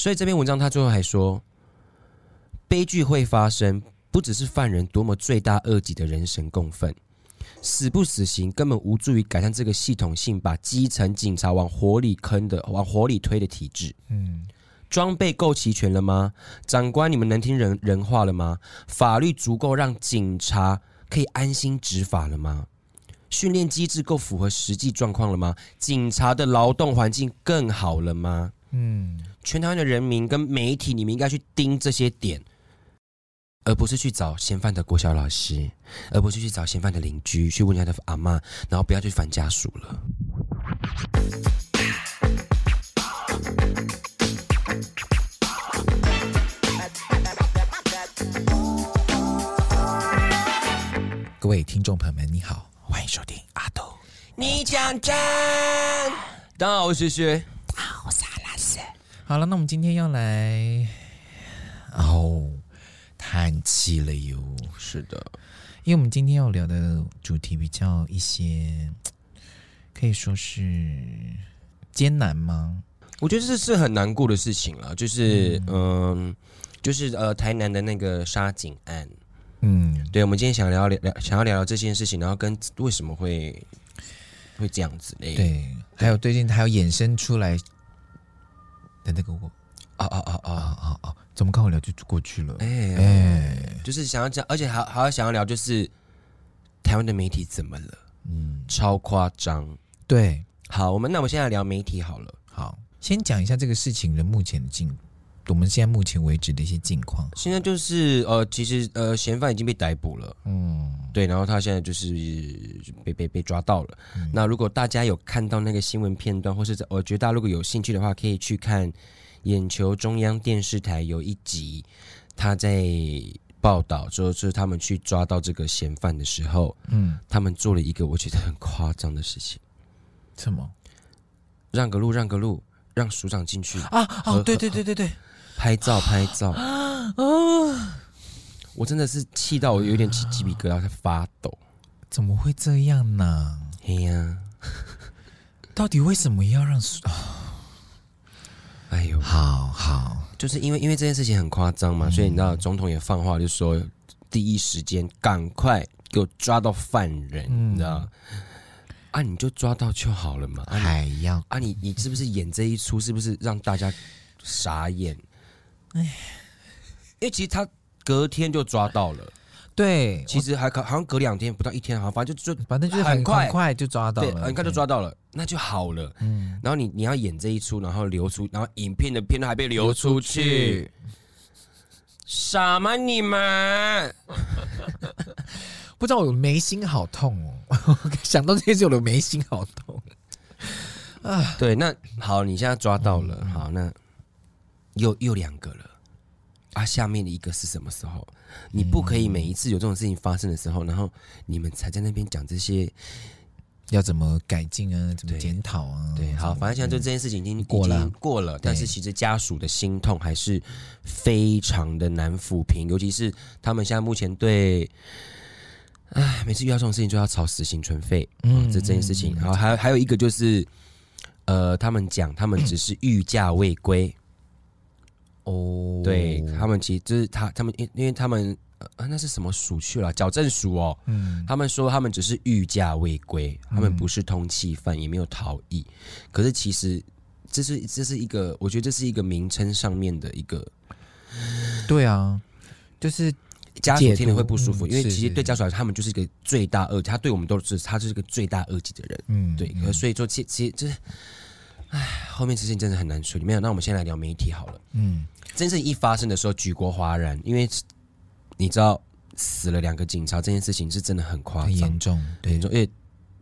所以这篇文章他最后还说，悲剧会发生，不只是犯人多么罪大恶极的人神共愤，死不死刑根本无助于改善这个系统性把基层警察往火里坑的、往火里推的体制。嗯。装备够齐全了吗？长官，你们能听人人话了吗？法律足够让警察可以安心执法了吗？训练机制够符合实际状况了吗？警察的劳动环境更好了吗？嗯，全台湾的人民跟媒体，你们应该去盯这些点，而不是去找嫌犯的国小老师，而不是去找嫌犯的邻居，去问他的阿妈，然后不要去烦家属了。各位听众朋友们，你好，欢迎收听阿斗。你讲真，大家好，我是薛薛，我是阿拉斯。好了，那我们今天要来哦，叹气了哟。是的，因为我们今天要聊的主题比较一些，可以说是艰难吗？我觉得这是很难过的事情了，就是嗯、呃，就是呃，台南的那个杀警案。嗯，对，我们今天想聊聊，想要聊聊这件事情，然后跟为什么会会这样子嘞？对，还有最近还有衍生出来的那个我，啊啊啊啊啊啊！怎么刚好聊就过去了？哎哎，就是想要讲，而且还还要想要聊，就是台湾的媒体怎么了？嗯，超夸张。对，好，我们那我们现在聊媒体好了。好，先讲一下这个事情的目前的进度。我们现在目前为止的一些近况，现在就是呃，其实呃，嫌犯已经被逮捕了，嗯，对，然后他现在就是被被被抓到了。嗯、那如果大家有看到那个新闻片段，或是我觉得大家如果有兴趣的话，可以去看眼球中央电视台有一集，他在报道说，就是他们去抓到这个嫌犯的时候，嗯，他们做了一个我觉得很夸张的事情，什么？让个路，让个路，让署长进去啊！哦，对对对对对。拍照拍照 啊，我真的是气到我有点起鸡皮疙瘩，在发抖。怎么会这样呢？哎呀，到底为什么要让？哎呦，好好，就是因为因为这件事情很夸张嘛，所以你知道总统也放话，就说第一时间赶快给我抓到犯人，你知道？啊，你就抓到就好了嘛，还要啊？你你是不是演这一出？是不是让大家傻眼？哎，因为其实他隔天就抓到了，对，其实还可好像隔两天不到一天，好像反正就就反正就是很快。很快就抓到了，很快就抓到了，那就好了。嗯，然后你你要演这一出，然后流出，然后影片的片段还被流出去，什么你们？不知道我有眉心好痛哦，想到这些事我的眉心好痛。啊。对，那好，你现在抓到了，好那。又又两个了，啊！下面的一个是什么时候？你不可以每一次有这种事情发生的时候，然后你们才在那边讲这些要怎么改进啊，怎么检讨啊？对，好，反正现在就这件事情已经过了，过了。但是其实家属的心痛还是非常的难抚平，尤其是他们现在目前对，唉，每次遇到这种事情就要吵死刑存废，嗯，这这件事情。然后，还有还有一个就是，呃，他们讲他们只是御驾未归。哦，对他们其实就是他他们因因为他们呃那是什么署去了矫正署哦，嗯，他们说他们只是御驾未归，他们不是通缉犯，也没有逃逸，可是其实这是这是一个，我觉得这是一个名称上面的一个，对啊，就是家属听了会不舒服，因为其实对家属来说，他们就是一个罪大恶极，他对我们都是他就是一个罪大恶极的人，嗯，对，所以说其其实就是。唉，后面事情真的很难处理。没有，那我们先来聊媒体好了。嗯，真正一发生的时候，举国哗然，因为你知道死了两个警察这件事情是真的很夸张、严重、对严重。因为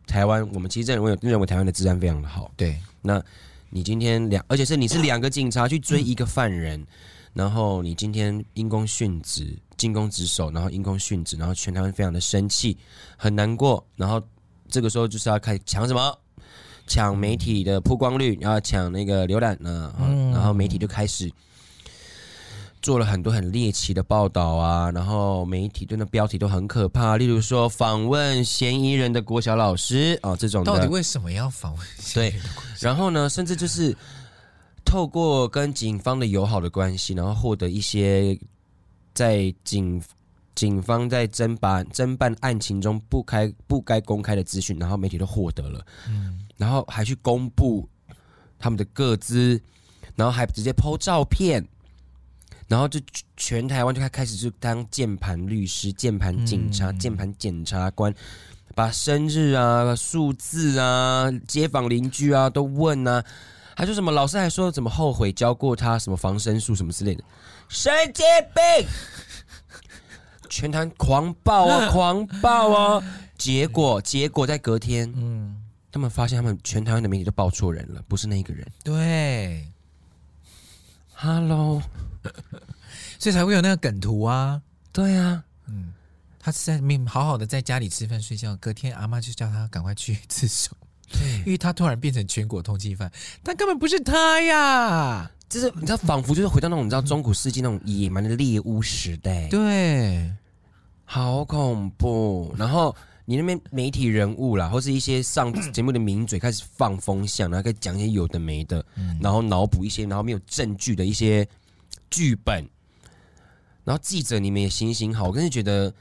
台湾，我们其实认为认为台湾的治安非常的好。对，那你今天两，而且是你是两个警察去追一个犯人，嗯、然后你今天因公殉职、进攻职守，然后因公殉职，然后全台湾非常的生气、很难过，然后这个时候就是要开始抢什么？抢媒体的曝光率，然后抢那个浏览呢，然后媒体就开始做了很多很猎奇的报道啊，然后媒体对那标题都很可怕，例如说访问嫌疑人的国小老师啊，这种的。到底为什么要访问？对，然后呢，甚至就是透过跟警方的友好的关系，然后获得一些在警警方在侦办侦办案情中不开不该公开的资讯，然后媒体都获得了，嗯，然后还去公布他们的个资，然后还直接 po 照片。然后就全台湾就开开始就当键盘律师、键盘警察、键盘检察官，把生日啊、数字啊、街坊邻居啊都问啊，还说什么老师还说怎么后悔教过他什么防身术什么之类的，神经病！全台狂暴啊，狂暴啊！结果结果在隔天，嗯，他们发现他们全台湾的媒体都报错人了，不是那个人。对，Hello。所以才会有那个梗图啊，对啊，嗯，他是在命好好的在家里吃饭睡觉，隔天阿妈就叫他赶快去自首，对，因为他突然变成全国通缉犯，但根本不是他呀，就是你知道，仿佛就是回到那种你知道中古世纪那种野蛮的猎巫时代，对，好恐怖。然后你那边媒体人物啦，或是一些上 节目的名嘴开始放风向，然后开始讲一些有的没的，嗯、然后脑补一些然后没有证据的一些。剧本，然后记者，你们也行行好，我真是觉得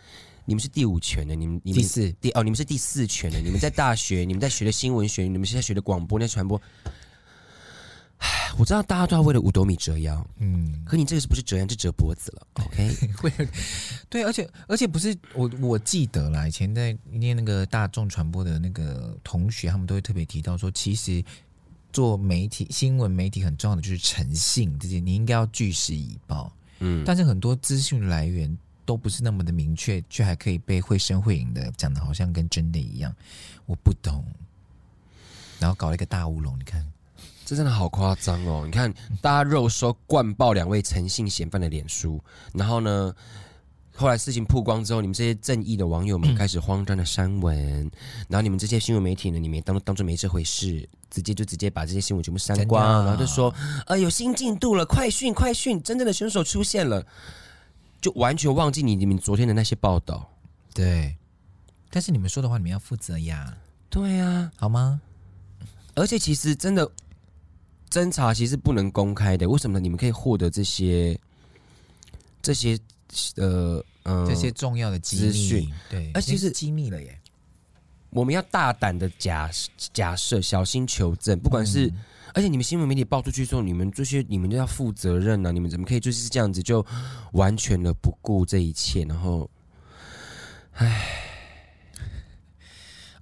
你们是第五权的，你们你们第四第哦，你们是第四权的，你们在大学，你们在学的新闻学，你们现在学的广播，那传播。唉，我知道大家都要为了五斗米折腰，嗯，可你这个是不是折腰，就折脖子了？OK，会，对，而且而且不是我我记得啦，以前在念那个大众传播的那个同学，他们都会特别提到说，其实。做媒体新闻媒体很重要的就是诚信，这些你应该要据实以报。嗯，但是很多资讯来源都不是那么的明确，却还可以被绘声绘影的讲的好像跟真的一样，我不懂。然后搞了一个大乌龙，你看，这真的好夸张哦！你看，大家肉搜灌爆两位诚信嫌犯的脸书，然后呢？后来事情曝光之后，你们这些正义的网友们开始慌张的删文，嗯、然后你们这些新闻媒体呢，你们也当当做没这回事，直接就直接把这些新闻全部删光，然后就说，呃，有新进度了，快讯快讯，真正的凶手出现了，就完全忘记你你们昨天的那些报道。对，但是你们说的话，你们要负责呀。对呀，好吗？而且其实真的侦查其实不能公开的，为什么呢？你们可以获得这些这些。呃，嗯，这些重要的资讯，对，而且是机密了耶。我们要大胆的假假设，小心求证。不管是，嗯、而且你们新闻媒体报出去之后，你们这些你们都要负责任啊！你们怎么可以就是这样子就完全的不顾这一切？然后，唉。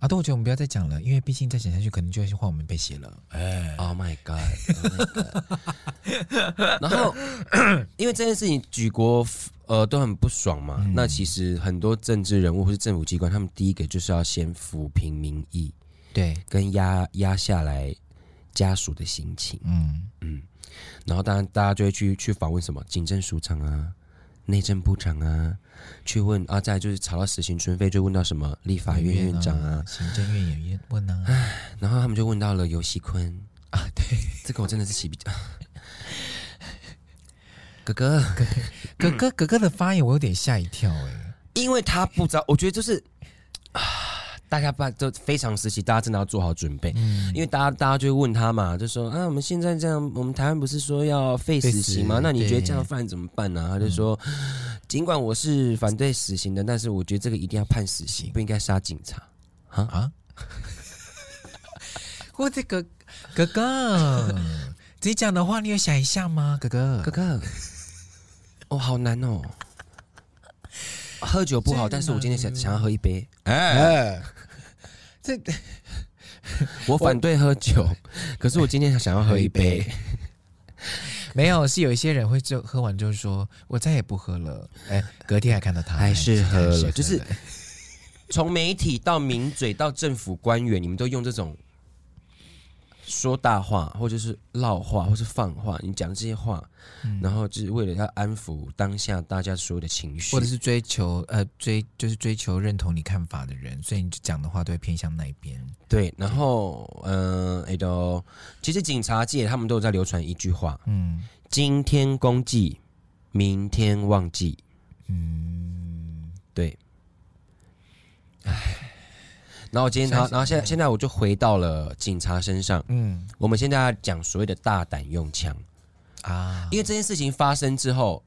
啊，但我觉得我们不要再讲了，因为毕竟再讲下去，可能就会换我们被写了。哎，Oh my God！Oh my God 然后，因为这件事情举国呃都很不爽嘛，嗯、那其实很多政治人物或是政府机关，他们第一个就是要先抚平民意，对，跟压压下来家属的心情。嗯嗯，然后当然大家就会去去访问什么警政署长啊。内政部长啊，去问啊，再来就是吵到死刑存废，就问到什么立法院院长啊，行政院也问啊，然后他们就问到了游熙坤。啊，对，这个我真的是起比较，哥哥，哥哥，哥哥的发言我有点吓一跳哎，因为他不知道，我觉得就是啊。大家办都非常时期，大家真的要做好准备，嗯、因为大家大家就会问他嘛，就说啊，我们现在这样，我们台湾不是说要废死刑吗？那你觉得这样犯怎么办呢？他就说，尽管我是反对死刑的，但是我觉得这个一定要判死刑，不应该杀警察啊啊！我这个哥哥，你讲的话你有想一下吗？哥哥，哥哥，哦，好难哦。喝酒不好，但是我今天想想要喝一杯。哎，这 我反对喝酒，可是我今天想要喝一杯。没有，是有一些人会就喝完就说，我再也不喝了。哎，隔天还看到他还是喝了，就是从媒体到名嘴到政府官员，你们都用这种。说大话，或者是闹话，或是放话，你讲这些话，嗯、然后就是为了要安抚当下大家所有的情绪，或者是追求呃追就是追求认同你看法的人，所以你讲的话都会偏向那一边。对，然后嗯，哎都、呃，其实警察界他们都有在流传一句话，嗯，今天公祭，明天忘记，嗯，对，哎。然后今天他，然后现在现在我就回到了警察身上。嗯，我们现在要讲所谓的大胆用枪。啊，因为这件事情发生之后，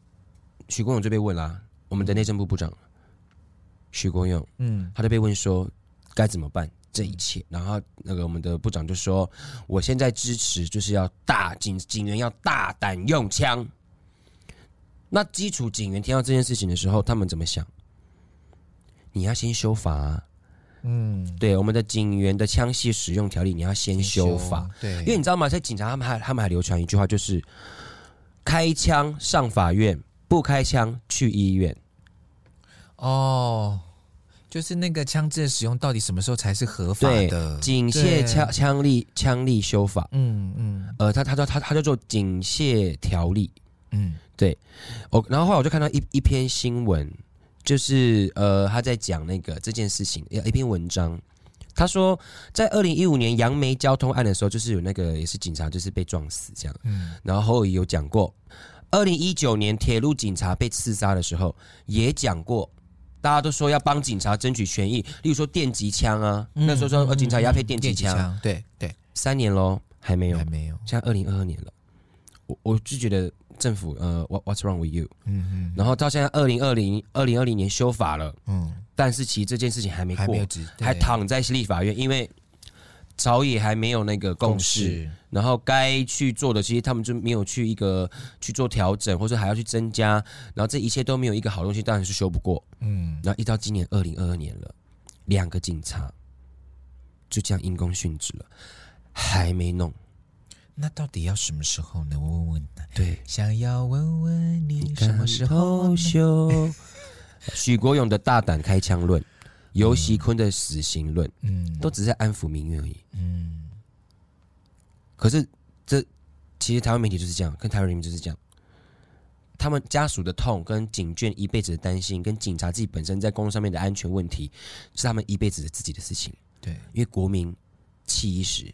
许国勇就被问啦，我们的内政部部长许国勇，嗯，他就被问说该怎么办这一切，然后那个我们的部长就说，我现在支持就是要大警警员要大胆用枪。那基础警员听到这件事情的时候，他们怎么想？你要先修法啊，嗯，对，我们的警员的枪械使用条例，你要先修法，对，因为你知道吗？在警察他们还他们还流传一句话，就是开枪上法院，不开枪去医院。哦，就是那个枪支的使用到底什么时候才是合法的？警械枪枪力枪力修法，嗯嗯，呃，他他叫他他叫做警械条例，嗯。对，我然后后来我就看到一一篇新闻，就是呃他在讲那个这件事情，一篇文章，他说在二零一五年杨梅交通案的时候，就是有那个也是警察就是被撞死这样，嗯，然后后有讲过，二零一九年铁路警察被刺杀的时候也讲过，大家都说要帮警察争取权益，例如说电击枪啊，嗯、那时候说呃警察也要配电击枪，嗯、对对，三年喽还没有还没有，现在二零二二年了，我我就觉得。政府呃，What What's wrong with you？嗯嗯，然后到现在二零二零二零二零年修法了，嗯，但是其实这件事情还没过，还，躺在立法院，因为朝野还没有那个共识，共识。然后该去做的，其实他们就没有去一个去做调整，或者还要去增加，然后这一切都没有一个好东西，当然是修不过，嗯，然后一到今年二零二二年了，两个警察就这样因公殉职了，还没弄。那到底要什么时候呢？我问问。对，想要问问你什么时候休？许国勇的大胆开枪论，游锡堃的死刑论，嗯，都只是安抚民怨而已。嗯，可是这其实台湾媒体就是这样，跟台湾人民就是这样。他们家属的痛，跟警眷一辈子的担心，跟警察自己本身在公路上面的安全问题，是他们一辈子的自己的事情。对，因为国民气一时。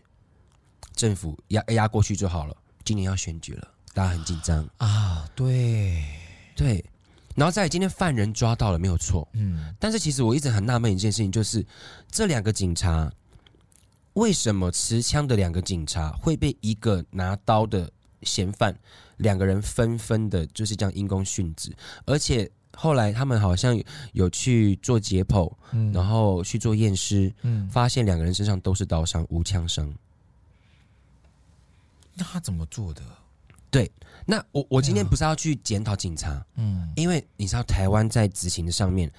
政府压压过去就好了。今年要选举了，大家很紧张啊。对对，然后在今天犯人抓到了，没有错。嗯，但是其实我一直很纳闷一件事情，就是这两个警察为什么持枪的两个警察会被一个拿刀的嫌犯两个人纷纷的，就是这样因公殉职，而且后来他们好像有去做解剖，嗯，然后去做验尸，嗯，发现两个人身上都是刀伤，无枪伤。那他怎么做的？对，那我我今天不是要去检讨警察，嗯，因为你知道台湾在执行的上面，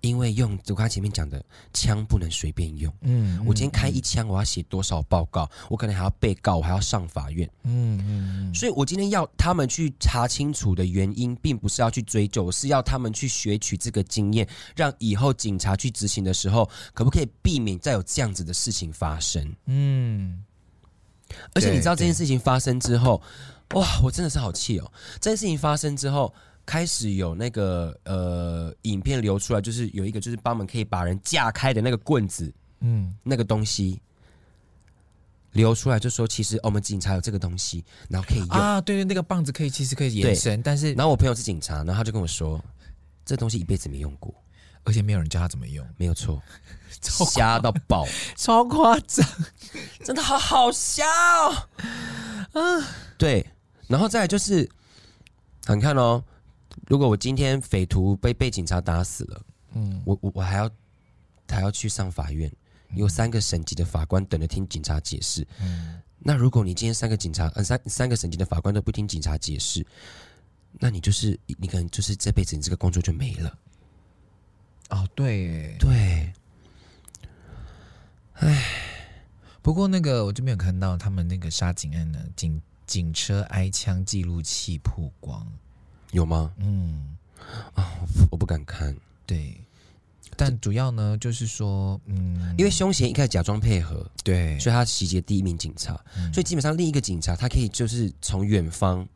因为用我刚才前面讲的枪不能随便用，嗯，我今天开一枪，我要写多少报告，我可能还要被告，我还要上法院，嗯嗯，所以我今天要他们去查清楚的原因，并不是要去追究，是要他们去学取这个经验，让以后警察去执行的时候，可不可以避免再有这样子的事情发生？嗯。而且你知道这件事情发生之后，哇，我真的是好气哦！这件事情发生之后，开始有那个呃影片流出来，就是有一个就是帮忙可以把人架开的那个棍子，嗯，那个东西流出来，就说其实我们警察有这个东西，然后可以用。啊，对对，那个棒子可以其实可以延伸，但是然后我朋友是警察，然后他就跟我说，这东西一辈子没用过，而且没有人教他怎么用，没有错。瞎到爆，超夸张，真的好好笑啊！对，然后再来就是，你看哦，如果我今天匪徒被被警察打死了，嗯，我我我还要还要去上法院，有三个省级的法官等着听警察解释。嗯，那如果你今天三个警察，呃，三三个省级的法官都不听警察解释，那你就是你可能就是这辈子你这个工作就没了。哦，对，对。唉，不过那个我这边有看到他们那个杀警案的警警车挨枪记录器曝光，有吗？嗯，啊，我不敢看。对，但主要呢就是说，嗯，因为凶嫌一开始假装配合，对，所以他袭击第一名警察，嗯，所以基本上另一个警察他可以就是从远方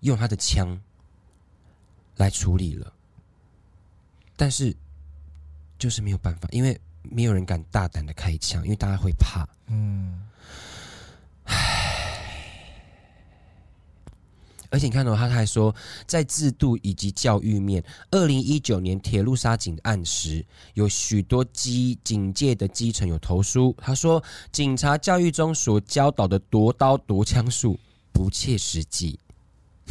用他的枪来处理了，但是就是没有办法，因为。没有人敢大胆的开枪，因为大家会怕。嗯，唉，而且你看到、哦、他还说，在制度以及教育面，二零一九年铁路杀警案时，有许多基警界的基层有投诉，他说警察教育中所教导的夺刀夺枪术不切实际。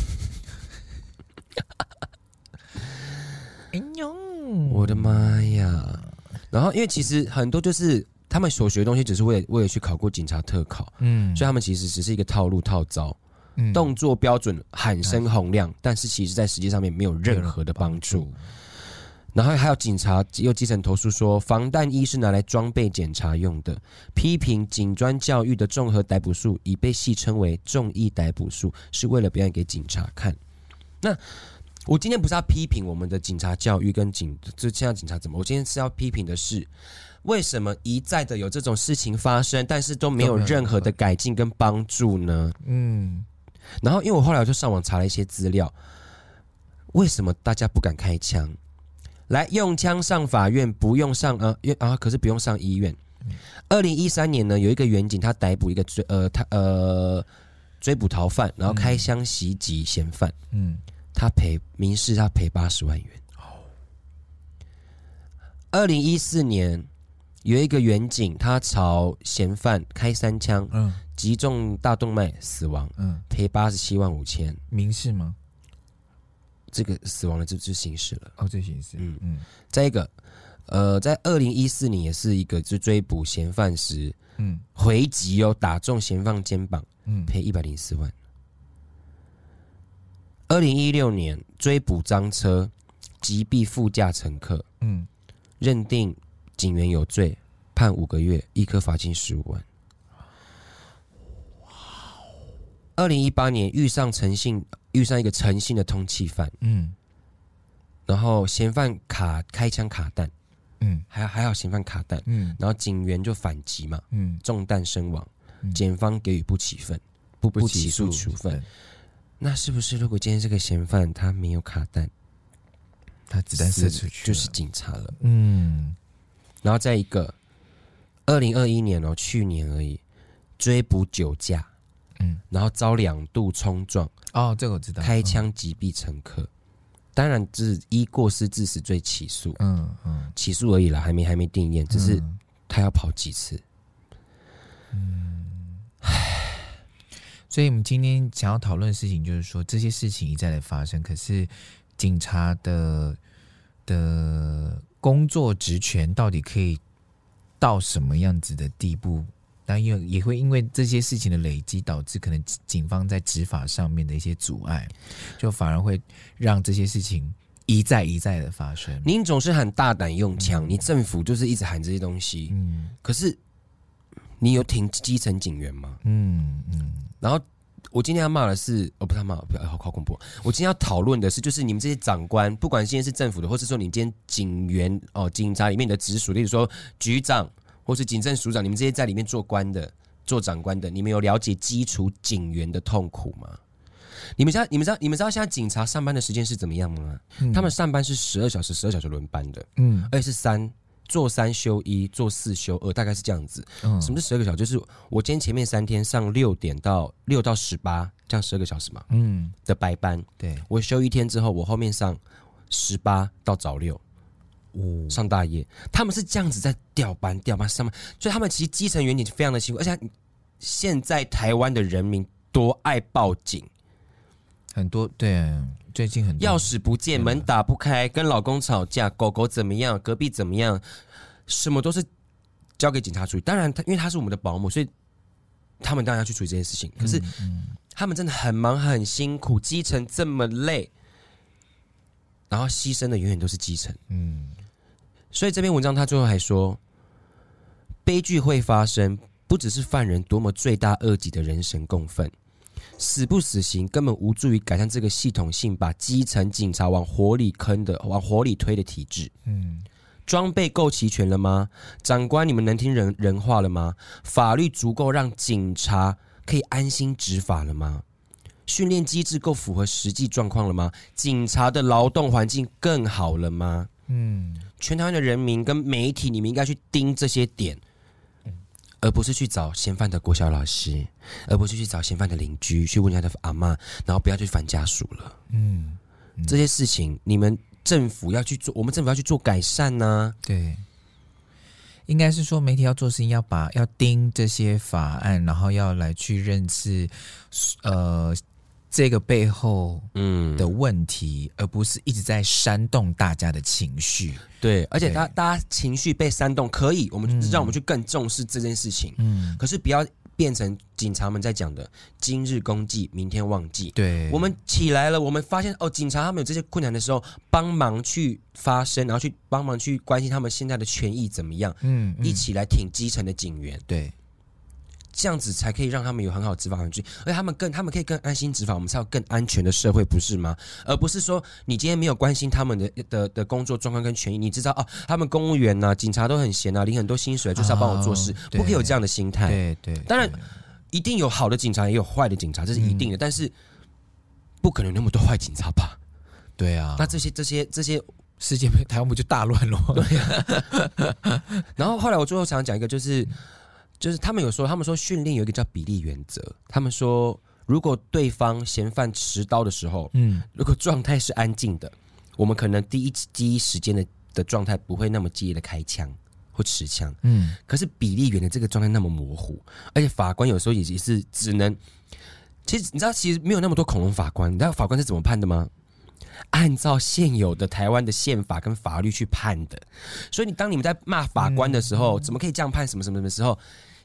哎呦，我的妈呀！然后因为其实很多就是。他们所学的东西只是为了为了去考过警察特考，嗯，所以他们其实只是一个套路套招，嗯，动作标准，喊声洪亮，但是其实在实际上面没有任何的帮助。然后还有警察又基层投诉说，防弹衣是拿来装备检查用的，批评警专教育的综合逮捕术已被戏称为众议逮捕术，是为了表演给警察看。那我今天不是要批评我们的警察教育跟警，就现在警察怎么？我今天是要批评的是。为什么一再的有这种事情发生，但是都没有任何的改进跟帮助呢？嗯，然后因为我后来我就上网查了一些资料，为什么大家不敢开枪？来用枪上法院，不用上呃，啊，可是不用上医院。二零一三年呢，有一个远警他逮捕一个追呃他呃追捕逃犯，然后开枪袭击嫌犯，嗯，他赔民事他赔八十万元。二零一四年。有一个远景，他朝嫌犯开三枪，嗯，击中大动脉死亡，嗯，赔八十七万五千，民事吗？这个死亡的就就刑事了，哦，这刑事，嗯嗯。再一个，呃，在二零一四年也是一个，就追捕嫌犯时，嗯，回击哦，打中嫌犯肩膀，嗯，赔一百零四万。二零一六年追捕赃车，击毙副驾乘客，嗯，认定。警员有罪，判五个月，一科罚金十五万。哇！二零一八年遇上诚信，遇上一个诚信的通缉犯，嗯，然后嫌犯卡开枪卡弹，嗯，还还好嫌犯卡弹，嗯，然后警员就反击嘛，嗯，中弹身亡，检方给予不起分，不不起诉处分。那是不是如果今天这个嫌犯他没有卡弹，他子弹射出去就是警察了？嗯。然后再一个，二零二一年哦，去年而已，追捕酒驾，嗯，然后遭两度冲撞，哦，这个我知道，开枪击毙乘客，嗯、当然是依过失致死罪起诉，嗯嗯，起诉而已啦，还没还没定验，只是他要跑几次，嗯，唉，所以我们今天想要讨论的事情就是说，这些事情一再的发生，可是警察的的。工作职权到底可以到什么样子的地步？但又也会因为这些事情的累积，导致可能警方在执法上面的一些阻碍，就反而会让这些事情一再一再的发生。您总是很大胆用枪，嗯、你政府就是一直喊这些东西，嗯，可是你有挺基层警员吗？嗯嗯，然后。我今天要骂的是，哦，不是骂，不要，好好恐怖。我今天要讨论的是，就是你们这些长官，不管今天是政府的，或是说你今天警员哦，警察里面的直属，例如说局长或是警政署长，你们这些在里面做官的、做长官的，你们有了解基础警员的痛苦吗？你们知道，你们知道，你们知道现在警察上班的时间是怎么样吗？嗯、他们上班是十二小时，十二小时轮班的，嗯，而且是三。做三休一，做四休二，大概是这样子。嗯，什么是十二个小时？就是我今天前面三天上六点到六到十八，这样十二个小时嘛。嗯，的白班。对，我休一天之后，我后面上十八到早六，哦，上大夜。他们是这样子在调班调班上班，所以他们其实基层员警非常的辛苦。而且现在台湾的人民多爱报警，很多对。最近很钥匙不见，门打不开，跟老公吵架，狗狗怎么样，隔壁怎么样，什么都是交给警察处理。当然，他因为他是我们的保姆，所以他们当然要去处理这件事情。可是他们真的很忙很辛苦，基层这么累，然后牺牲的永远都是基层。嗯，所以这篇文章他最后还说，悲剧会发生，不只是犯人多么罪大恶极的人神共愤。死不死刑根本无助于改善这个系统性把基层警察往火里坑的、往火里推的体制。嗯，装备够齐全了吗？长官，你们能听人人话了吗？法律足够让警察可以安心执法了吗？训练机制够符合实际状况了吗？警察的劳动环境更好了吗？嗯，全台湾的人民跟媒体，你们应该去盯这些点。而不是去找嫌犯的国小老师，而不是去找嫌犯的邻居，去问他的阿妈，然后不要去烦家属了。嗯，嗯，这些事情你们政府要去做，我们政府要去做改善呢、啊。对，应该是说媒体要做事情，要把要盯这些法案，然后要来去认识，呃。这个背后嗯的问题，嗯，而不是一直在煽动大家的情绪。对，而且大大家情绪被煽动，可以，我们让我们去更重视这件事情。嗯，可是不要变成警察们在讲的“今日公祭，明天忘记”。对，我们起来了，我们发现哦，警察他们有这些困难的时候，帮忙去发声，然后去帮忙去关心他们现在的权益怎么样。嗯，嗯，一起来挺基层的警员。对。这样子才可以让他们有很好的执法环境，而且他们更，他们可以更安心执法，我们才有更安全的社会，不是吗？而不是说你今天没有关心他们的的的工作状况跟权益，你知道哦，他们公务员呐、啊、警察都很闲啊，领很多薪水，就是要帮我做事，哦、不可以有这样的心态。对对，当然一定有好的警察，也有坏的警察，这是一定的，嗯、但是不可能那么多坏警察吧？对啊，那这些这些这些世界台湾不就大乱了？对啊。然后后来我最后想讲一个就是。就是他们有说，他们说训练有一个叫比例原则。他们说，如果对方嫌犯持刀的时候，嗯，如果状态是安静的，我们可能第一第一时间的的状态不会那么激烈的开枪或持枪，嗯。可是比例原则这个状态那么模糊，而且法官有时候也也是只能，其实你知道，其实没有那么多恐龙法官。你知道法官是怎么判的吗？按照现有的台湾的宪法跟法律去判的。所以你当你们在骂法官的时候，怎么可以这样判？什么什么什么时候？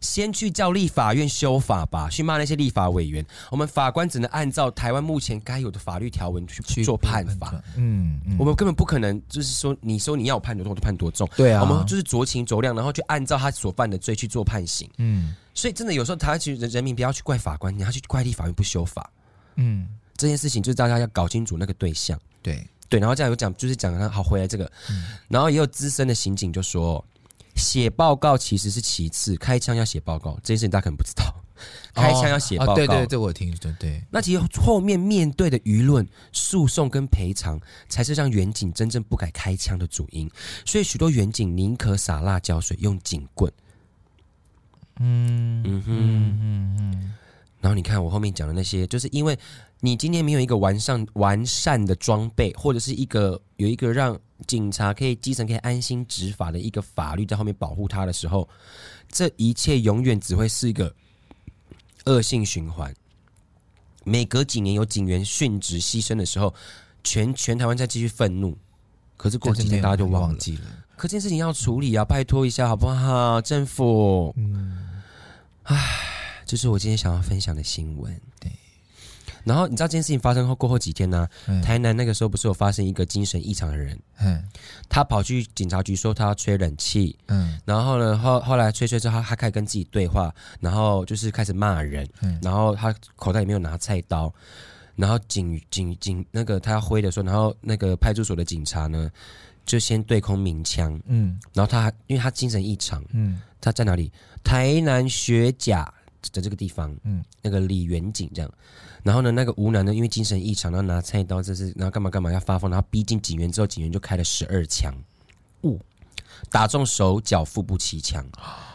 先去叫立法院修法吧，去骂那些立法委员。我们法官只能按照台湾目前该有的法律条文去做判法。嗯，嗯，我们根本不可能就是说，你说你要判多重就判多重。对啊，我们就是酌情酌量，然后去按照他所犯的罪去做判刑。嗯，所以真的有时候，台湾其实人民不要去怪法官，你要去怪立法院不修法。嗯，这件事情就是大家要搞清楚那个对象。对对，然后这样有讲，就是讲他好回来这个，嗯、然后也有资深的刑警就说。写报告其实是其次，开枪要写报告这件事情大家可能不知道。开枪要写报告，对对，这我听对对。那其实后面面对的舆论、诉讼跟赔偿，才是让远景真正不敢开枪的主因。所以许多远景宁可洒辣椒水，用警棍。嗯嗯哼嗯嗯嗯。然后你看我后面讲的那些，就是因为你今天没有一个完善完善的装备，或者是一个有一个让警察可以基层可以安心执法的一个法律在后面保护他的时候，这一切永远只会是一个恶性循环。每隔几年有警员殉职牺牲的时候，全全台湾再继续愤怒，可是过几天大家就忘。忘记了。可这件事情要处理啊，拜托一下好不好，政府？嗯，唉。这是我今天想要分享的新闻。对，然后你知道这件事情发生后过后几天呢、台南那个时候不是有发生一个精神异常的人？嗯，他跑去警察局说他要吹冷气。嗯，然后呢后后来吹吹之后，他开始跟自己对话，然后就是开始骂人。嗯，然后他口袋里面有拿菜刀，然后警警警那个他要挥的时候，然后那个派出所的警察呢就先对空鸣枪。嗯，然后他因为他精神异常。嗯，他在哪里？台南学甲。在这个地方，嗯，那个李元景这样，然后呢，那个吴男呢，因为精神异常，然后拿菜刀，这是然后干嘛干嘛要发疯，然后逼近警员之后，警员就开了十二枪，呜，打中手脚腹部七枪，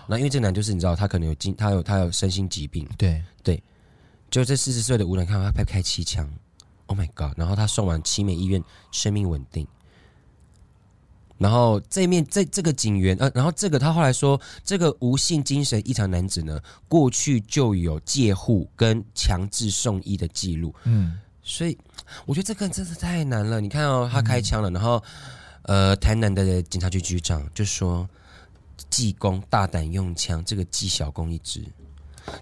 那因为这男就是你知道，他可能有精，他有他有身心疾病，对。对，就这四十岁的吴男，看他开开七枪，Oh my God，然后他送往奇美医院，生命稳定。然后这面这这个警员，呃，然后这个他后来说，这个无性精神异常男子呢，过去就有戒护跟强制送医的记录，嗯，所以我觉得这个真是太难了。你看哦，他开枪了，嗯、然后呃，台南的警察局局长就说，技工大胆用枪，这个技小工一支，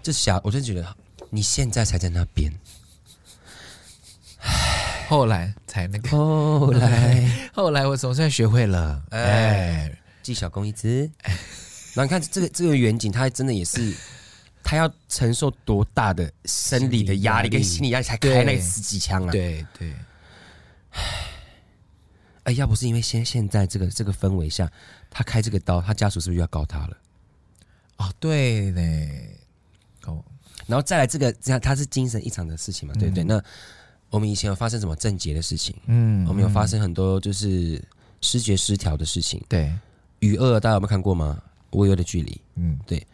这小，我真的觉得你现在才在那边。后来才那个，后来 后来我总算学会了，哎，记小公一支。然后你看这个这个远景，他真的也是，他要承受多大的生理的压力跟心理压力，才开那十几枪啊？对对。哎，要不是因为现现在这个这个氛围下，他开这个刀，他家属是不是又要告他了？哦，对嘞，哦，然后再来这个这样，他是精神异常的事情嘛？对不对？那。我们以前有发生什么症结的事情？嗯，我们有发生很多就是失觉失调的事情。对，与恶大家有没有看过吗？无忧的距离。嗯，对。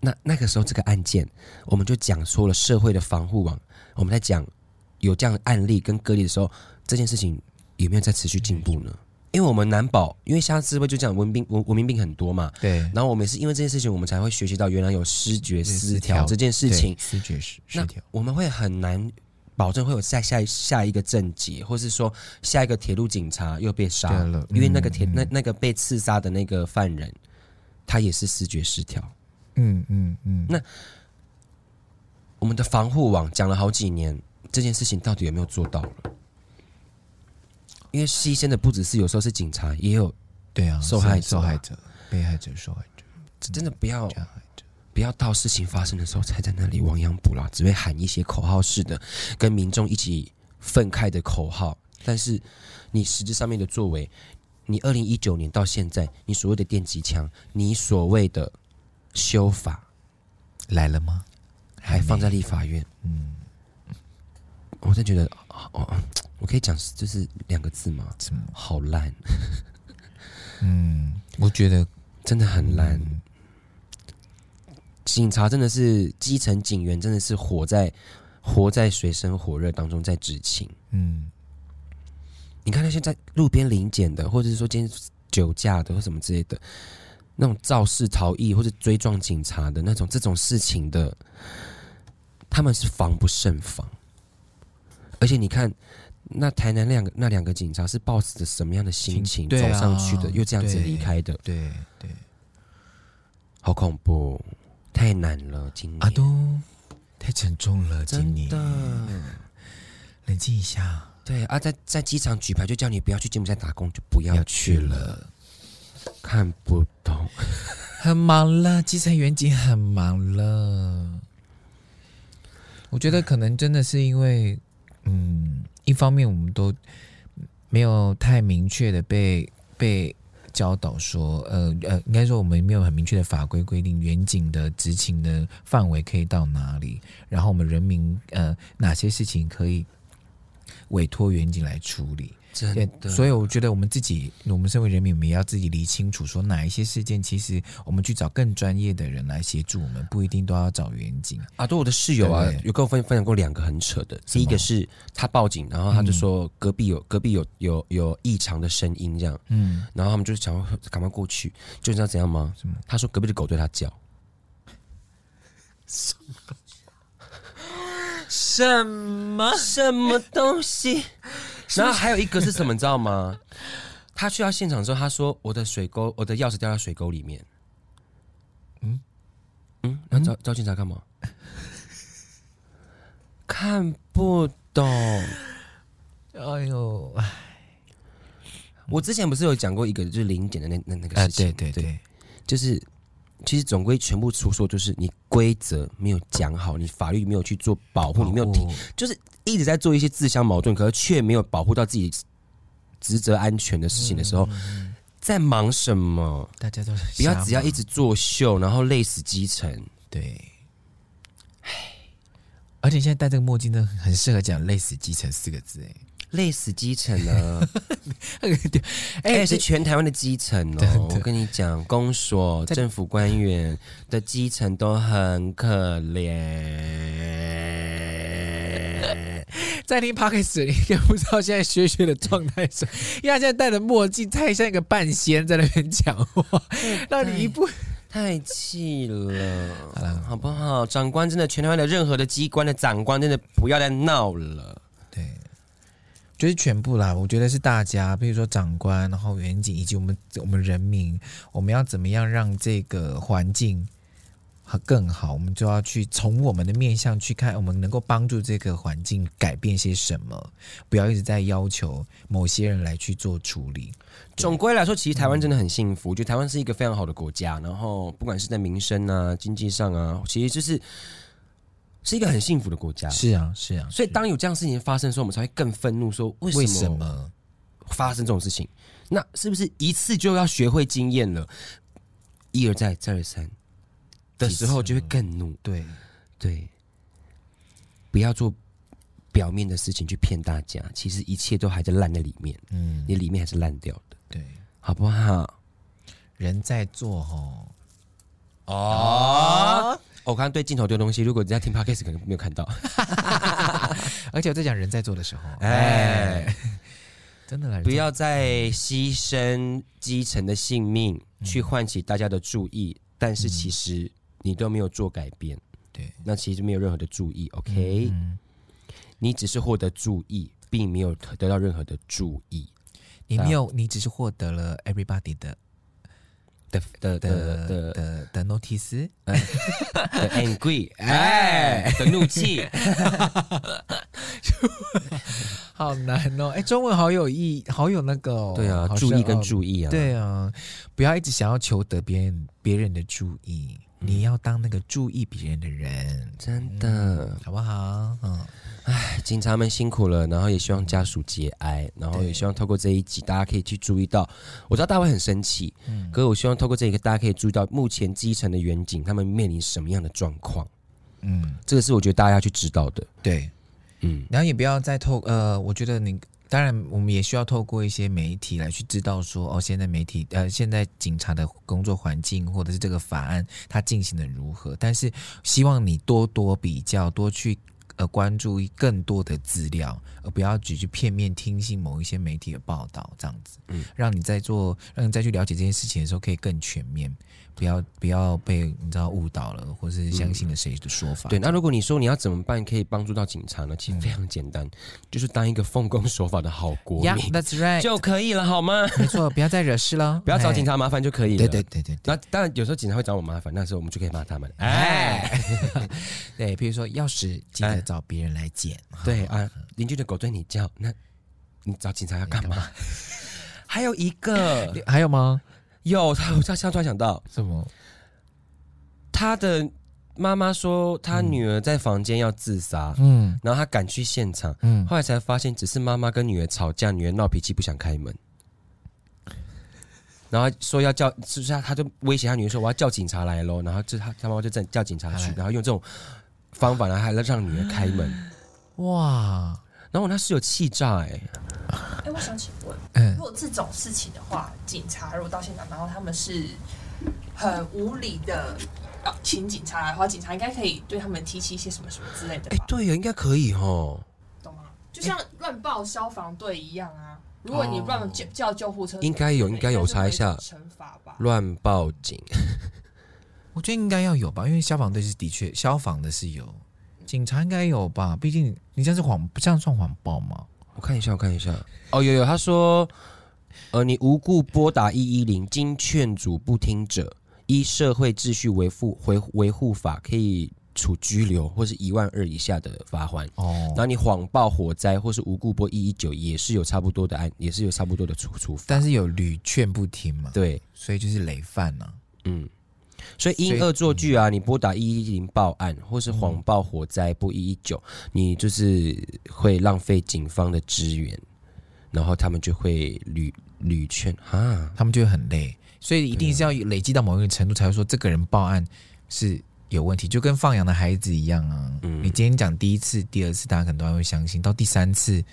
那那个时候这个案件，我们就讲说了社会的防护网。我们在讲有这样的案例跟个例的时候，这件事情有没有在持续进步呢？因为我们难保，因为现在社会就讲文病文文明病很多嘛，对。然后我们也是因为这件事情，我们才会学习到原来有失觉失调这件事情。失觉失失调，我们会很难保证会有下下下一个症结，或是说下一个铁路警察又被杀了，因为那个铁、嗯、那那个被刺杀的那个犯人，他也是视觉失调。嗯嗯嗯。那我们的防护网讲了好几年，这件事情到底有没有做到了？因为牺牲的不只是有时候是警察，也有对啊，受害者、受害者、被害者、受害者，真的不要不要到事情发生的时候才在那里亡羊补牢，只会喊一些口号式的跟民众一起愤慨的口号。但是你实质上面的作为，你二零一九年到现在，你所谓的电击枪，你所谓的修法来了吗？还放在立法院？嗯，我真觉得哦。我可以讲就是两个字吗？好烂。嗯，我觉得 真的很烂。嗯、警察真的是基层警员，真的是活在活在水深火热当中，在执勤。嗯，你看那些在路边临检的，或者是说今天酒驾的或什么之类的，那种肇事逃逸或者追撞警察的那种这种事情的，他们是防不胜防。而且你看。那台南两个那两个警察是抱着什么样的心情走上去的？啊、又这样子离开的？对对，对，好恐怖，太难了，今年阿东太沉重了，今年真的，冷静一下。对啊，在在机场举牌就叫你不要去柬埔寨打工，就不要去了。去了看不懂，很忙了，基层远景很忙了。我觉得可能真的是因为，嗯。一方面，我们都没有太明确的被被教导说，呃呃，应该说我们没有很明确的法规规定远景的执勤的范围可以到哪里，然后我们人民呃哪些事情可以委托远景来处理。对，所以我觉得我们自己，我们身为人民，我们也要自己理清楚，说哪一些事件，其实我们去找更专业的人来协助我们，不一定都要找远景。啊，对，我的室友啊，有跟我分分享过两个很扯的。第一个是他报警，然后他就说隔壁有隔壁有有有异常的声音，这样，嗯，然后他们就想要赶快过去，就知道怎样吗？什么？他说隔壁的狗对他叫。什么？什么？什么东西？然后还有一个是什么，你知道吗？他去到现场之后，他说：“我的水沟，我的钥匙掉在水沟里面。”嗯嗯，那找找警察干嘛？看不懂。哎呦，哎，我之前不是有讲过一个就是零检的那那那个事情？对对对，就是其实总归全部出错，就是你规则没有讲好，你法律没有去做保护，你没有听，就是。一直在做一些自相矛盾，可是却没有保护到自己职责安全的事情的时候，在忙什么？大家都不要只要一直作秀，然后累死基层。对，唉，而且现在戴这个墨镜呢，很适合讲“累死基层”四个字。哎，累死基层呢？哎，是全台湾的基层哦。我跟你讲，公所、政府官员的基层都很可怜。在听 Podcast 你应该不知道现在学学的状态是，因为他现在戴着墨镜，太像一个半仙在那边讲话，让你一不太气了，好不好？长官真的，全台湾的任何的机关的长官真的不要再闹了。对，就是全部啦。我觉得是大家，比如说长官，然后远景，以及我们我们人民，我们要怎么样让这个环境？更好，我们就要去从我们的面向去看，我们能够帮助这个环境改变些什么，不要一直在要求某些人来去做处理。总归来说，其实台湾真的很幸福，我觉得台湾是一个非常好的国家。然后，不管是在民生啊、经济上啊，其实就是是一个很幸福的国家。是啊，是啊。所以，当有这样事情发生的时候，我们才会更愤怒，说为什么发生这种事情？那是不是一次就要学会经验了？一而再，再而三。的时候就会更怒，对。对，不要做表面的事情去骗大家，其实一切都还在烂在里面，嗯，你里面还是烂掉的，对，好不好？人在做吼，哦。我刚刚对镜头丢东西，如果人家听 podcast 可能没有看到。而且我在讲人在做的时候，哎，真的来，不要再牺牲基层的性命去唤起大家的注意，但是其实你都没有做改变，对，那其实没有任何的注意，OK？你只是获得注意，并没有得到任何的注意，你没有，你只是获得了 everybody 的。的的的的的的 notice，的 angry，哎，的怒气，好难哦！哎，中文好有意，好有那个，对啊，注意跟注意啊，对啊，不要一直想要求得别人别人的注意，你要当那个注意别人的人，真的，好不好？嗯。唉，警察们辛苦了，然后也希望家属节哀，然后也希望透过这一集，大家可以去注意到，我知道大家会很生气，嗯，可是我希望透过这一个，大家可以注意到目前基层的远景他们面临什么样的状况，嗯，这个是我觉得大家要去知道的，对，嗯，然后也不要再透，呃，我觉得你当然我们也需要透过一些媒体来去知道说，哦，现在媒体，呃，现在警察的工作环境或者是这个法案它进行的如何，但是希望你多多比较，多去。呃，关注更多的资料，而不要只去片面听信某一些媒体的报道，这样子，嗯，让你在做，让你再去了解这件事情的时候，可以更全面。不要不要被你知道误导了，或是相信了谁的说法。嗯、对，那如果你说你要怎么办可以帮助到警察呢？其实非常简单，嗯、就是当一个奉公守法的好国民，yeah,，That's right，就可以了，好吗？没错，不要再惹事了，不要找警察麻烦就可以了。对对对对，那当然有时候警察会找我麻烦，那时候我们就可以骂他们。哎，哎 对，比如说钥匙记得找别人来捡。哎、对啊，邻居的狗对你叫，那你找警察要？干嘛 还有一个，还有吗？有，他我突然想到什么？他的妈妈说，他女儿在房间要自杀，嗯，然后他赶去现场，嗯，后来才发现只是妈妈跟女儿吵架，女儿闹脾气不想开门，然后说要叫，就是他他就威胁他女儿说我要叫警察来喽，然后就他他妈妈就叫叫警察去，然后用这种方法来还来让女儿开门，哇，然后我那室友气炸哎、欸，哎、欸，我想请问，如果这种事情的话，警察如果到现场，然后他们是很无理的。请警察来的话，警察应该可以对他们提起一些什么什么之类的。哎、欸，对呀，应该可以哦。懂吗？就像乱报消防队一样啊。如果你乱叫叫救护车，应该有，应该有查一下惩罚吧。乱报警，我觉得应该要有吧，因为消防队是的确消防的是有，警察应该有吧？毕竟你这样是谎，这样算谎报吗？我看一下，我看一下。哦，有有，他说，呃，你无故拨打一一零，经劝阻不听者。依社会秩序维护维维护法，可以处拘留或是一万二以下的罚款。哦，然后你谎报火灾或是无故拨一一九，也是有差不多的案，也是有差不多的处处罚。但是有屡劝不听嘛？对，所以就是累犯了、啊。嗯，所以因恶作剧啊，你拨打一一零报案，或是谎报火灾拨一一九，你就是会浪费警方的资源，然后他们就会屡屡劝啊，他们就会很累。所以一定是要累积到某一个程度，才会说这个人报案是有问题，就跟放羊的孩子一样啊。嗯，你今天讲第一次、第二次，大家可能都还会相信，到第三次，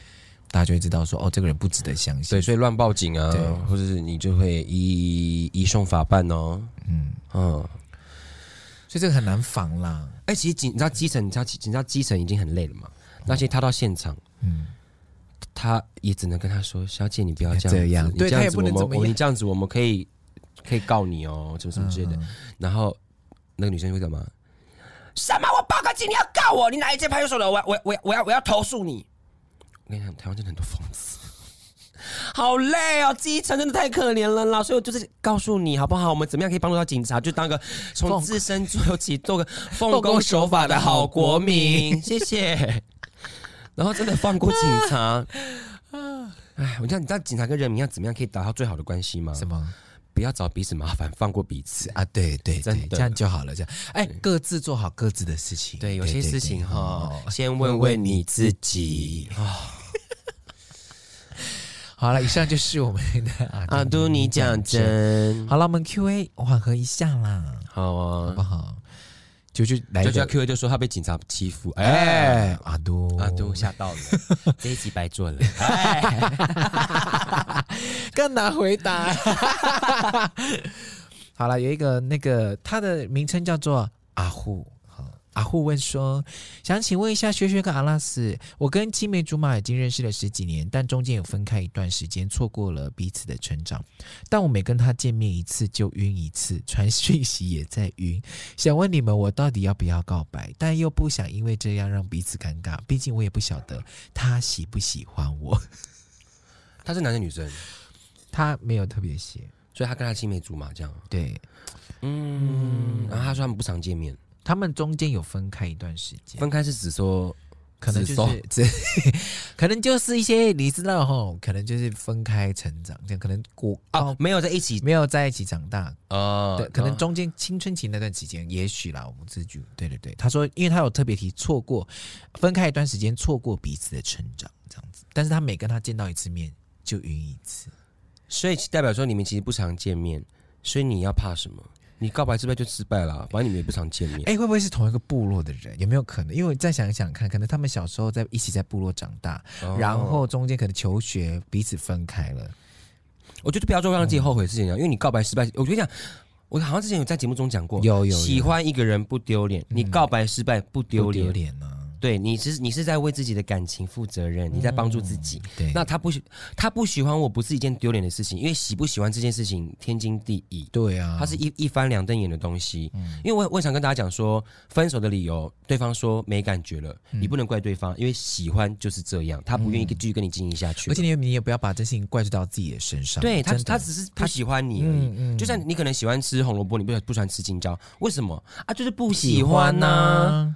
大家就会知道说，哦，这个人不值得相信。对，所以乱报警啊，或者是你就会移移送法办哦。嗯嗯，所以这个很难防啦。哎、欸，其实警，你知道基层，你知道，你知道基层已经很累了嘛？那其实他到现场，嗯。他也只能跟他说：“小姐，你不要这样子，样你这样子我们，我你这样子我们可以。”可以告你哦，什么什么之类的。嗯、然后那个女生会干嘛？什么？我报个警，你要告我？你哪一间派出所的？我我我我要我要投诉你！我跟你讲，台湾真的很多疯子，好累哦，基层真的太可怜了啦。所以我就是告诉你好不好？我们怎么样可以帮助到警察？就当个从自身做起，做个奉公守法的好国民。谢谢。然后真的放过警察。哎，我讲你知道警察跟人民要怎么样可以达到最好的关系吗？什么？不要找彼此麻烦，放过彼此啊！对对对，这样就好了。这样，哎，各自做好各自的事情。对，有些事情哈，先问问你自己啊。好了，以上就是我们的阿 都你讲真。好了，我们 Q&A 缓和一下啦，好啊，好不好？就就来，就叫 Q A 就说他被警察欺负，哎，阿都阿都吓到了，这一集白做了，更难回答。好了，有一个那个他的名称叫做阿护。阿护问说：“想请问一下，学学跟阿拉斯，我跟青梅竹马已经认识了十几年，但中间有分开一段时间，错过了彼此的成长。但我每跟他见面一次就晕一次，传讯息也在晕。想问你们，我到底要不要告白？但又不想因为这样让彼此尴尬，毕竟我也不晓得他喜不喜欢我。他是男的女生？他没有特别写，所以他跟他青梅竹马这样。对，嗯，然后他说他们不常见面。”他们中间有分开一段时间，分开是指说，可能就是 指，可能就是一些你知道齁，可能就是分开成长，这样可能过哦，没有在一起，没有在一起长大。哦，对，可能中间青春期那段期间，也许啦，我们自己对对对，他说，因为他有特别提错过分开一段时间，错过彼此的成长这样子，但是他每跟他见到一次面就晕一次，所以代表说你们其实不常见面，所以你要怕什么？你告白失败就失败了，反正你们也不常见面。哎、欸，会不会是同一个部落的人？有没有可能？因为再想想看，可能他们小时候在一起在部落长大，哦、然后中间可能求学彼此分开了。我觉得不要做让自己后悔的事情啊，嗯、因为你告白失败，我觉得讲，我好像之前有在节目中讲过，有有，有喜欢一个人不丢脸，你告白失败不丢脸，丢脸呢。对，你是你是在为自己的感情负责任，你在帮助自己。嗯、对，那他不喜他不喜欢我，不是一件丢脸的事情，因为喜不喜欢这件事情天经地义。对啊，他是一一翻两瞪眼的东西。嗯、因为我我想跟大家讲说，分手的理由，对方说没感觉了，嗯、你不能怪对方，因为喜欢就是这样，他不愿意继续跟你经营下去。而且你你也不要把这事情怪罪到自己的身上。对他，他只是不喜欢你而已。嗯嗯、就像你可能喜欢吃红萝卜，你不不喜欢吃青椒，为什么啊？就是不喜欢呐、啊。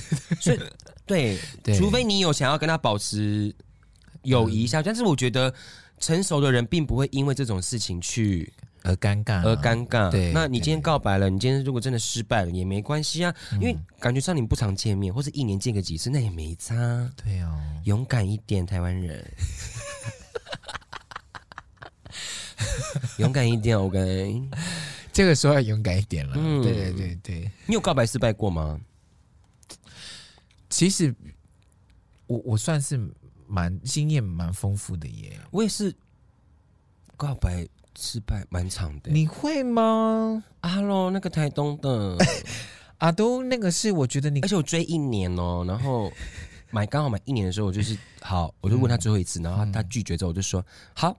所以。对，对除非你有想要跟他保持友谊一下，嗯、但是我觉得成熟的人并不会因为这种事情去而尴尬，而尴尬。对，那你今天告白了，你今天如果真的失败了也没关系啊，嗯、因为感觉上你们不常见面，或者一年见个几次，那也没差。对哦，勇敢一点，台湾人，勇敢一点，OK。这个时候要勇敢一点了。嗯，对对对对，你有告白失败过吗？其实我我算是蛮经验蛮丰富的耶，我也是告白失败蛮长的。你会吗？啊，Hello，那个台东的 阿东，那个是我觉得你，而且我追一年哦，然后 买刚好买一年的时候，我就是好，我就问他最后一次，然后他，他拒绝之后，我就说好，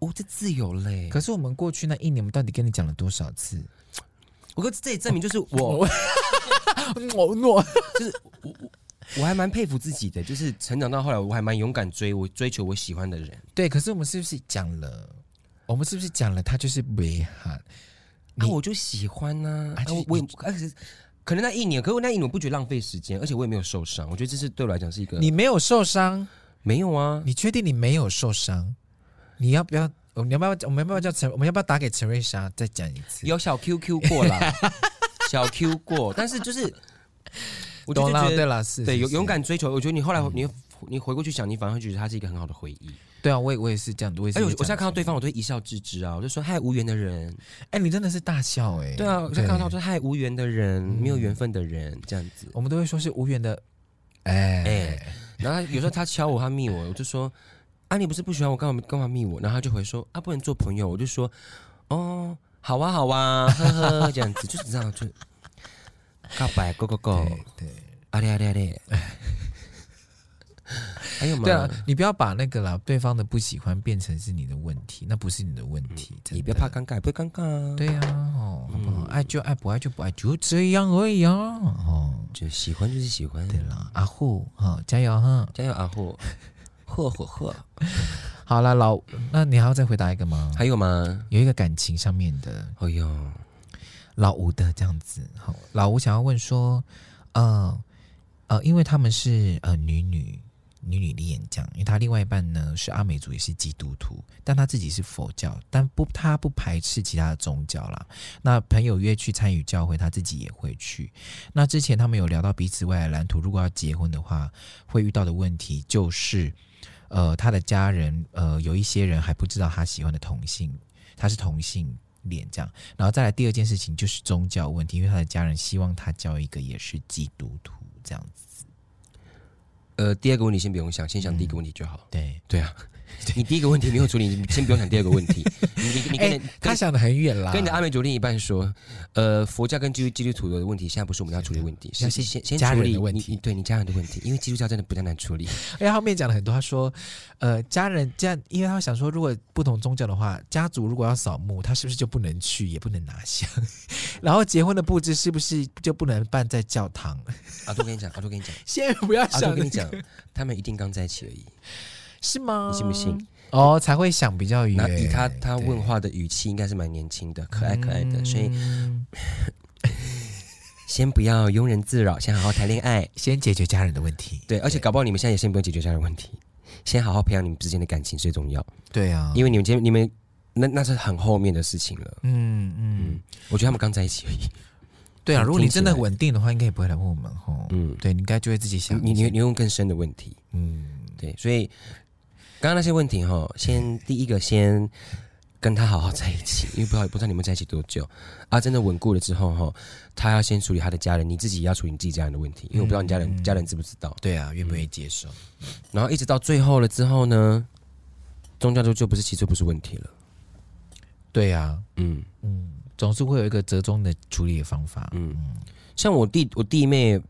我这自由嘞。可是我们过去那一年，我们到底跟你讲了多少次？我哥这也证明就是我。我我就是我我我还蛮佩服自己的，就是成长到后来，我还蛮勇敢追我追求我喜欢的人。对，可是我们是不是讲了？我们是不是讲了？他就是遗憾，啊，我就喜欢呢、啊。啊，我也而且可能那一年，可是我那一年我不觉得浪费时间，而且我也没有受伤。我觉得这是对我来讲是一个。你没有受伤？没有啊？你确定你没有受伤？你要不要？我们要不要？我们要不要叫陈？我们要不要打给陈瑞莎再讲一次？有小 QQ 过了。小 Q 过，但是就是，我就觉得对了，是，对，勇勇敢追求。我觉得你后来你你回过去想，你反而会觉得他是一个很好的回忆。对啊，我也我也是这样，我也是。哎，我现在看到对方，我都会一笑置之啊，我就说嗨，无缘的人。哎，你真的是大笑哎。对啊，我现在看到说嗨，无缘的人，没有缘分的人，这样子，我们都会说是无缘的。哎哎，然后有时候他敲我，他密我，我就说啊，你不是不喜欢我，干嘛干嘛密我？然后他就回说啊，不能做朋友。我就说哦。好啊，好啊，呵呵，这样子就是这样，就告白，go go go，对，阿里阿里阿里，还有吗？对啊，你不要把那个啦，对方的不喜欢变成是你的问题，那不是你的问题，你不要怕尴尬，不会尴尬啊。对呀，哦，好不好？爱就爱，不爱就不爱，就这样而已啊。哦，就喜欢就是喜欢。对了，阿护，好，加油哈，加油，阿护，呵呵呵。好了，老，那你还要再回答一个吗？还有吗？有一个感情上面的，哎呦，老吴的这样子。好，老吴想要问说，呃呃，因为他们是呃女女女女恋这样，因为他另外一半呢是阿美族，也是基督徒，但他自己是佛教，但不他不排斥其他的宗教啦。那朋友约去参与教会，他自己也会去。那之前他们有聊到彼此未来蓝图，如果要结婚的话，会遇到的问题就是。呃，他的家人，呃，有一些人还不知道他喜欢的同性，他是同性恋这样。然后再来第二件事情就是宗教问题，因为他的家人希望他交一个也是基督徒这样子。呃，第二个问题先不用想，先想第一个问题就好。嗯、对对啊，你第一个问题没有处理，你先不用想第二个问题。你你你跟、欸、他想的很远啦。跟你的阿美族另一半说，呃，佛教跟基督基督徒的问题，现在不是我们要处理的问题，是先先先处理问题。对你家人的问题，因为基督教真的比较难处理。哎，后面讲了很多，他说，呃，家人这样，因为他想说，如果不同宗教的话，家族如果要扫墓，他是不是就不能去，也不能拿香？然后结婚的布置是不是就不能办在教堂？阿杜跟你讲，阿杜跟你讲，先不要想、那个。阿杜跟你讲，他们一定刚在一起而已。是吗？你信不信？哦，才会想比较远。那以他他问话的语气，应该是蛮年轻的，可爱可爱的。嗯、所以，先不要庸人自扰，先好好谈恋爱，先解决家人的问题。对，而且搞不好你们现在也先不用解决家人问题，先好好培养你们之间的感情最重要。对啊，因为你们今天你们那那是很后面的事情了。嗯嗯，嗯，我觉得他们刚在一起而已。对啊，如果你真的稳定的话，应该也不会来问我们吼。嗯，对，你应该就会自己想。你你你问更深的问题。嗯，对，所以。刚刚那些问题哈，先第一个先跟他好好在一起，因为不知道不知道你们在一起多久。啊，真的稳固了之后哈，他要先处理他的家人，你自己也要处理你自己家人的问题，因为我不知道你家人、嗯、家人知不知道，对啊，愿不愿意接受，然后一直到最后了之后呢，宗教就就不是其实不是问题了，对呀、啊，嗯。嗯，总是会有一个折中的处理的方法，嗯，像我弟我弟妹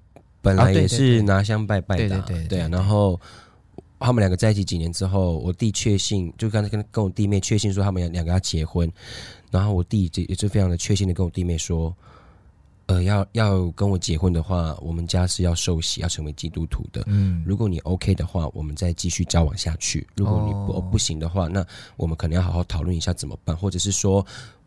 本来也是拿香拜拜的，对对对对啊，然后。他们两个在一起几年之后，我弟确信，就刚才跟跟我弟妹确信说他们两个要结婚，然后我弟也也是非常的确信的跟我弟妹说，呃，要要跟我结婚的话，我们家是要受洗，要成为基督徒的。嗯，如果你 OK 的话，我们再继续交往下去；如果你不不行的话，那我们可能要好好讨论一下怎么办，或者是说。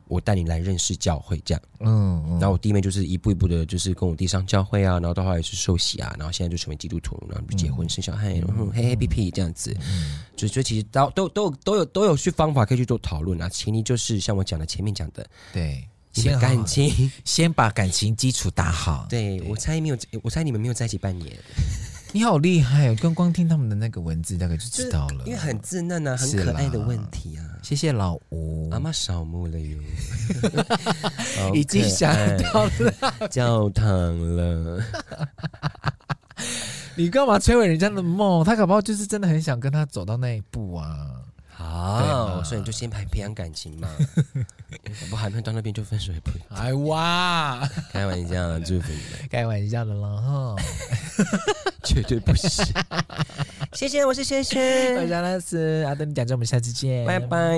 我带你来认识教会，这样，嗯，嗯，然后我弟妹就是一步一步的，就是跟我弟上教会啊，然后到后来也是受洗啊，然后现在就成为基督徒，然后就结婚生小孩，然后嘿嘿屁屁这样子，嗯，就所以其实都都都有都有都有去方法可以去做讨论啊，前提就是像我讲的前面讲的，对，先感情，先把感情基础打好。对，对。我猜没有，我猜你们没有在一起半年。你好厉害哦！光光听他们的那个文字，大概就知道了。因为很稚嫩啊，很可爱的问题啊。谢谢老吴，阿妈扫墓了哟，已经想到了教堂了。你干嘛摧毁人家的梦？他搞不好就是真的很想跟他走到那一步啊。好，所以你就先培培养感情嘛。我不还没到那边就分手也不会。哎哇，开玩笑，祝福你们。开玩笑的了哈，绝对不是。谢谢，我是轩轩，我是阿拉斯，阿德，你讲这，我们下次见，拜拜。